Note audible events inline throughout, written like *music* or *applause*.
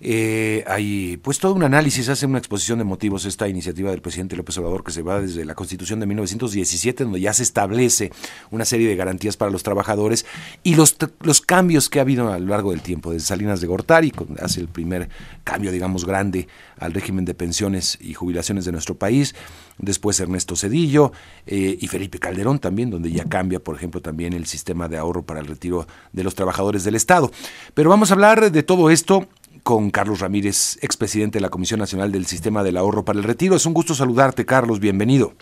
eh, hay pues todo un análisis, hace una exposición de motivos esta iniciativa del presidente López Obrador que se va desde la Constitución de 1917, donde ya se establece una serie de garantías para los trabajadores y los, los cambios que ha habido a lo largo del tiempo, desde Salinas de Gortari, hace el primer cambio, digamos, grande al régimen de pensiones y jubilaciones de nuestro país, después Ernesto Cedillo eh, y Felipe Calderón también, donde ya cambia, por ejemplo, también el sistema de ahorro para el retiro de los trabajadores del Estado. Pero vamos a hablar de todo esto con Carlos Ramírez, expresidente de la Comisión Nacional del Sistema del Ahorro para el Retiro. Es un gusto saludarte, Carlos, bienvenido.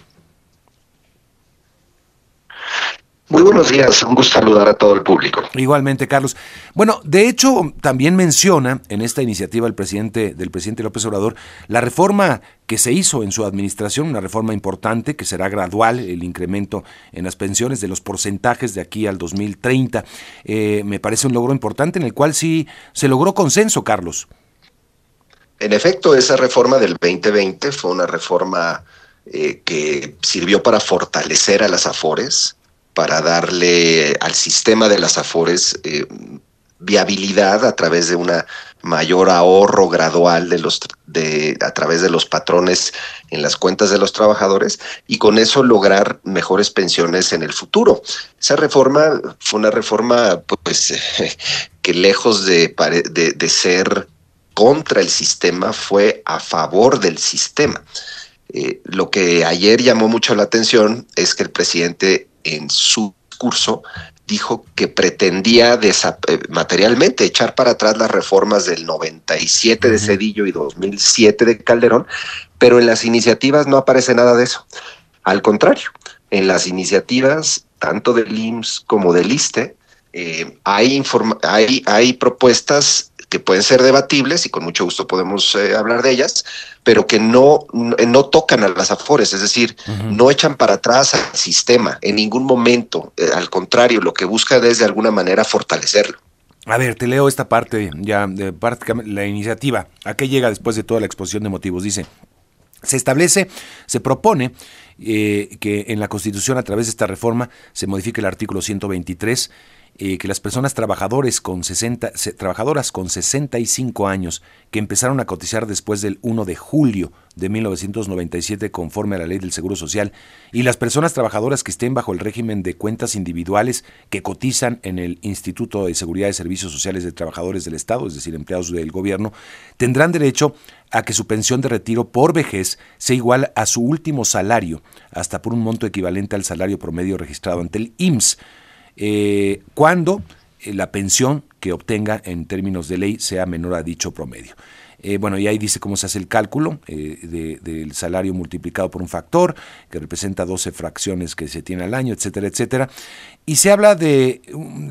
Muy buenos días, un gusto saludar a todo el público. Igualmente, Carlos. Bueno, de hecho, también menciona en esta iniciativa el presidente del presidente López Obrador la reforma que se hizo en su administración, una reforma importante que será gradual, el incremento en las pensiones de los porcentajes de aquí al 2030. Eh, me parece un logro importante en el cual sí se logró consenso, Carlos. En efecto, esa reforma del 2020 fue una reforma eh, que sirvió para fortalecer a las AFORES, para darle al sistema de las AFORES eh, viabilidad a través de una mayor ahorro gradual de los de a través de los patrones en las cuentas de los trabajadores y con eso lograr mejores pensiones en el futuro. Esa reforma fue una reforma pues *laughs* que lejos de, de, de ser contra el sistema fue a favor del sistema. Eh, lo que ayer llamó mucho la atención es que el presidente en su discurso dijo que pretendía eh, materialmente echar para atrás las reformas del 97 de Cedillo y 2007 de Calderón, pero en las iniciativas no aparece nada de eso. Al contrario, en las iniciativas tanto del IMSS como del ISTE eh, hay, hay, hay propuestas que pueden ser debatibles y con mucho gusto podemos eh, hablar de ellas, pero que no, no tocan a las afores, es decir, no echan para atrás al sistema en ningún momento, eh, al contrario, lo que busca es de alguna manera fortalecerlo. A ver, te leo esta parte ya de prácticamente la iniciativa. ¿A qué llega después de toda la exposición de motivos? Dice, se establece, se propone eh, que en la Constitución a través de esta reforma se modifique el artículo 123 eh, que las personas trabajadores con 60, trabajadoras con 65 años que empezaron a cotizar después del 1 de julio de 1997 conforme a la ley del Seguro Social y las personas trabajadoras que estén bajo el régimen de cuentas individuales que cotizan en el Instituto de Seguridad y Servicios Sociales de Trabajadores del Estado, es decir, empleados del gobierno, tendrán derecho a que su pensión de retiro por vejez sea igual a su último salario, hasta por un monto equivalente al salario promedio registrado ante el IMSS eh, cuando eh, la pensión que obtenga en términos de ley sea menor a dicho promedio. Eh, bueno, y ahí dice cómo se hace el cálculo del salario multiplicado por un factor, que representa 12 fracciones que se tiene al año, etcétera, etcétera. Y se habla de,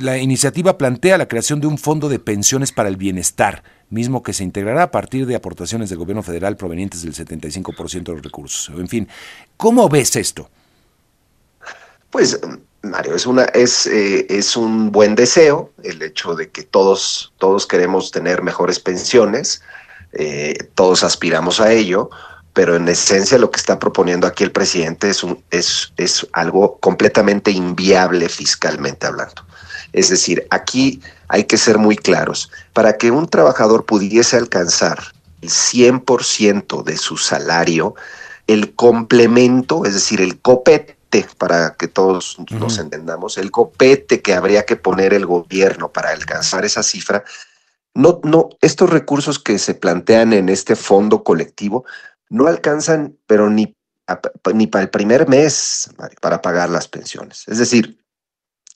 la iniciativa plantea la creación de un fondo de pensiones para el bienestar, mismo que se integrará a partir de aportaciones del gobierno federal provenientes del 75% de los recursos. En fin, ¿cómo ves esto? Pues Mario, es, una, es, eh, es un buen deseo el hecho de que todos, todos queremos tener mejores pensiones, eh, todos aspiramos a ello, pero en esencia lo que está proponiendo aquí el presidente es, un, es, es algo completamente inviable fiscalmente hablando. Es decir, aquí hay que ser muy claros. Para que un trabajador pudiese alcanzar el 100% de su salario, el complemento, es decir, el copete para que todos nos entendamos, el copete que habría que poner el gobierno para alcanzar esa cifra, no, no, estos recursos que se plantean en este fondo colectivo no alcanzan, pero ni, ni para el primer mes para pagar las pensiones. Es decir,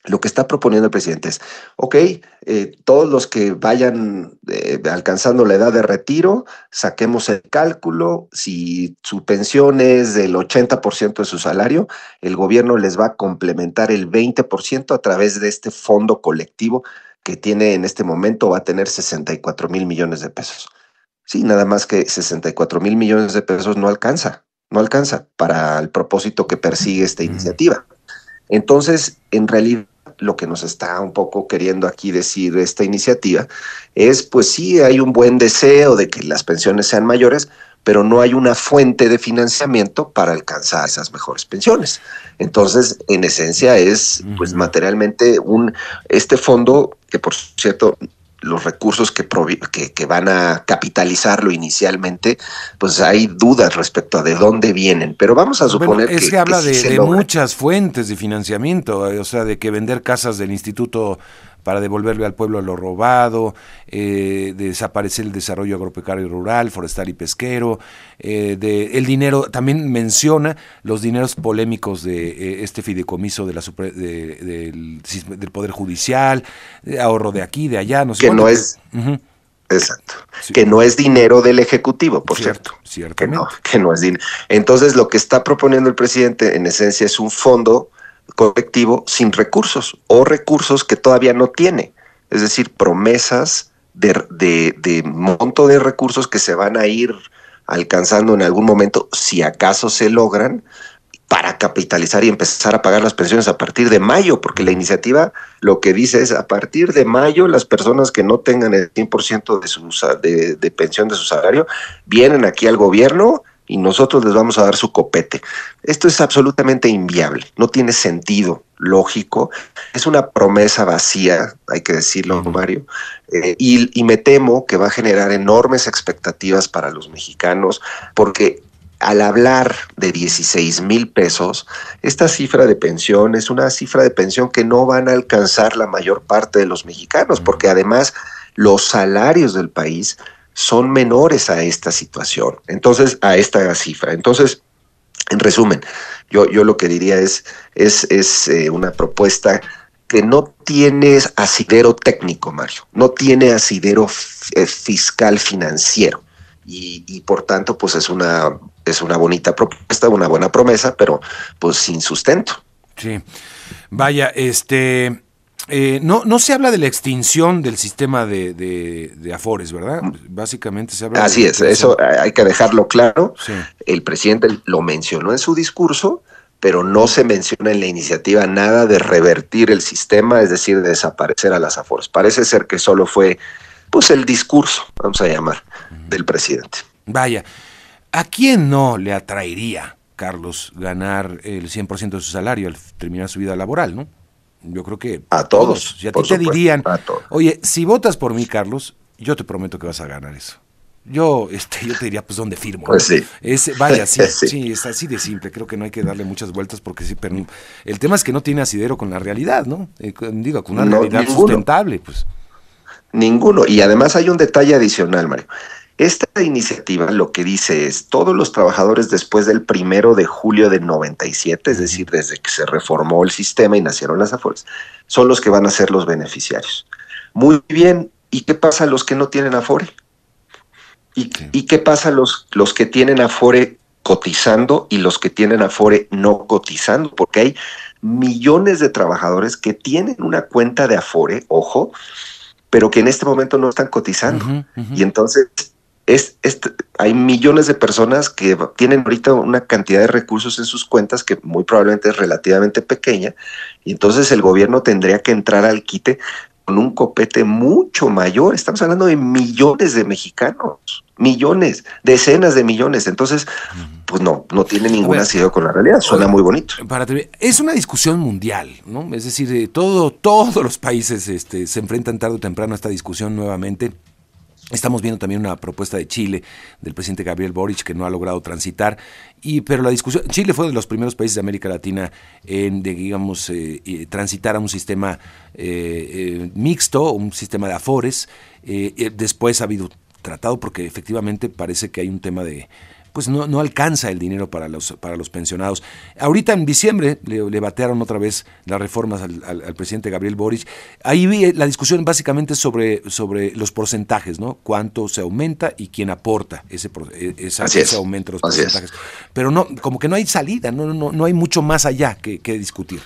lo que está proponiendo el presidente es, ok, eh, todos los que vayan eh, alcanzando la edad de retiro, saquemos el cálculo, si su pensión es del 80% de su salario, el gobierno les va a complementar el 20% a través de este fondo colectivo que tiene en este momento, va a tener 64 mil millones de pesos. Sí, nada más que 64 mil millones de pesos no alcanza, no alcanza para el propósito que persigue esta iniciativa. Entonces, en realidad, lo que nos está un poco queriendo aquí decir esta iniciativa es, pues sí, hay un buen deseo de que las pensiones sean mayores, pero no hay una fuente de financiamiento para alcanzar esas mejores pensiones. Entonces, en esencia es, pues materialmente, un este fondo que por cierto los recursos que, que, van a capitalizarlo inicialmente, pues hay dudas respecto a de dónde vienen. Pero vamos a suponer es que, habla de, muchas fuentes de financiamiento, o sea, de que vender casas del instituto para devolverle al pueblo lo robado, eh, desaparecer el desarrollo agropecuario rural, forestal y pesquero, eh, de, el dinero, también menciona los dineros polémicos de eh, este fideicomiso de la del, Poder Judicial, ahorro de aquí, de allá, no sé. Que no es... Exacto. Que no es dinero del Ejecutivo, por cierto. cierto. Que no, que no es dinero. Entonces, lo que está proponiendo el presidente, en esencia, es un fondo colectivo sin recursos o recursos que todavía no tiene. Es decir, promesas de, monto de recursos que se van a ir alcanzando en algún momento, si acaso se logran, para capitalizar y empezar a pagar las pensiones a partir de mayo, porque la iniciativa lo que dice es a partir de mayo las personas que no tengan el 100% de, su, de, pensión de su salario vienen aquí al gobierno y nosotros les vamos a dar su copete. Esto es absolutamente inviable, no tiene sentido lógico, es una promesa vacía, hay que decirlo, Mario, eh, y, y me temo que va a generar enormes expectativas para los mexicanos, porque al hablar de 16 mil pesos, esta cifra de pensión es una cifra de pensión que no van a alcanzar la mayor parte de los mexicanos, porque además los salarios del país son menores a esta situación, entonces a esta cifra. Entonces, en resumen, yo, yo lo que diría es, es, es eh, una propuesta que no tiene asidero técnico, Mario, no tiene asidero eh, fiscal financiero. Y, y, por tanto, pues es una, es una bonita propuesta, una buena promesa, pero pues sin sustento. Sí. Vaya, este, eh, no, no se habla de la extinción del sistema de, de, Afores, ¿verdad? Mm. Básicamente se habla Así es, eso hay que dejarlo claro. El presidente lo mencionó en su discurso, pero no se menciona en la iniciativa nada de revertir el sistema, es decir, de desaparecer a las Afores. Parece ser que solo fue pues el discurso, vamos a llamar, del presidente. Vaya, ¿a quién no le atraería, Carlos, ganar el 100% de su salario al terminar su vida laboral, no? Yo creo que a todos. Si a ti te dirían, oye, si votas por mí, Carlos, yo te prometo que vas a ganar eso. Yo, este, yo te diría, pues, ¿dónde firmo? Pues sí. Es, vaya, *laughs* sí, sí, es así de simple. Creo que no hay que darle muchas vueltas porque sí, pero el tema es que no tiene asidero con la realidad, ¿no? Eh, digo, con una realidad sustentable, pues. Ninguno. Y además hay un detalle adicional, Mario. Esta iniciativa lo que dice es, todos los trabajadores después del primero de julio del 97, es decir, desde que se reformó el sistema y nacieron las AFORES, son los que van a ser los beneficiarios. Muy bien, ¿y qué pasa a los que no tienen Afore? ¿Y, qué pasa a los, los que tienen Afore cotizando y los que tienen Afore no cotizando? Porque hay millones de trabajadores que tienen una cuenta de Afore, ojo, pero que en este momento no están cotizando. Y entonces es, hay millones de personas que tienen ahorita una cantidad de recursos en sus cuentas que muy probablemente es relativamente pequeña y entonces el gobierno tendría que entrar al quite con un copete mucho mayor. Estamos hablando de millones de mexicanos, millones, decenas de millones. Entonces, pues no, no tiene ningún asido con la realidad. Suena muy bonito. Para, es una discusión mundial, ¿no? Es decir, todo, *laughs* todos los países este, se enfrentan tarde o temprano a esta discusión nuevamente. Estamos viendo también una propuesta de Chile del presidente Gabriel Boric que no ha logrado transitar, y, pero la discusión, Chile fue de los primeros países de América Latina en, digamos, eh, transitar a un sistema eh, eh, mixto, un sistema de afores. después ha habido tratado porque efectivamente parece que hay un tema de pues no, no alcanza el dinero para los, para los pensionados. Ahorita en diciembre le, batearon otra vez las reformas al, presidente Gabriel Boric. Ahí vi la discusión básicamente sobre, sobre los porcentajes, ¿no? Cuánto se aumenta y quién aporta ese, e, ese aumento de los porcentajes. Pero no, como que no hay salida, no, no, no hay mucho más allá que, discutir.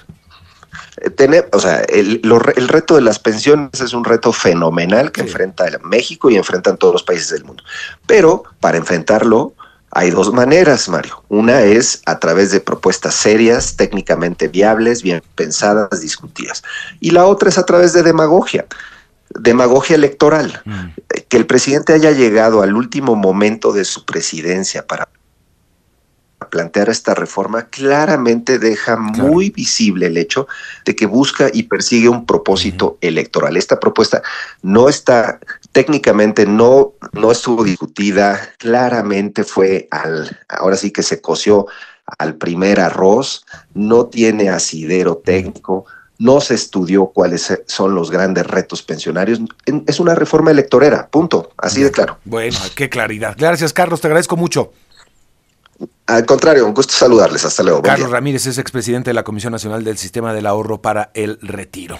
Eh, tener, o sea, el, el, reto de las pensiones es un reto fenomenal que enfrenta México y enfrentan todos los países del mundo. Pero para enfrentarlo, hay dos maneras, Mario. Una es a través de propuestas serias, técnicamente viables, bien pensadas, discutidas. Y la otra es a través de demagogia, demagogia electoral. Mm. Que el presidente haya llegado al último momento de su presidencia para plantear esta reforma claramente deja muy visible el hecho de que busca y persigue un propósito electoral. Esta propuesta no está técnicamente no no estuvo discutida, claramente fue al ahora sí que se coció al primer arroz, no tiene asidero técnico, no se estudió cuáles son los grandes retos pensionarios. Es una reforma electorera, punto, así de claro. Bueno, qué claridad. Gracias, Carlos, te agradezco mucho. Al contrario, un gusto saludarles. Hasta luego. Carlos Ramírez es expresidente de la Comisión Nacional del Sistema del Ahorro para el Retiro.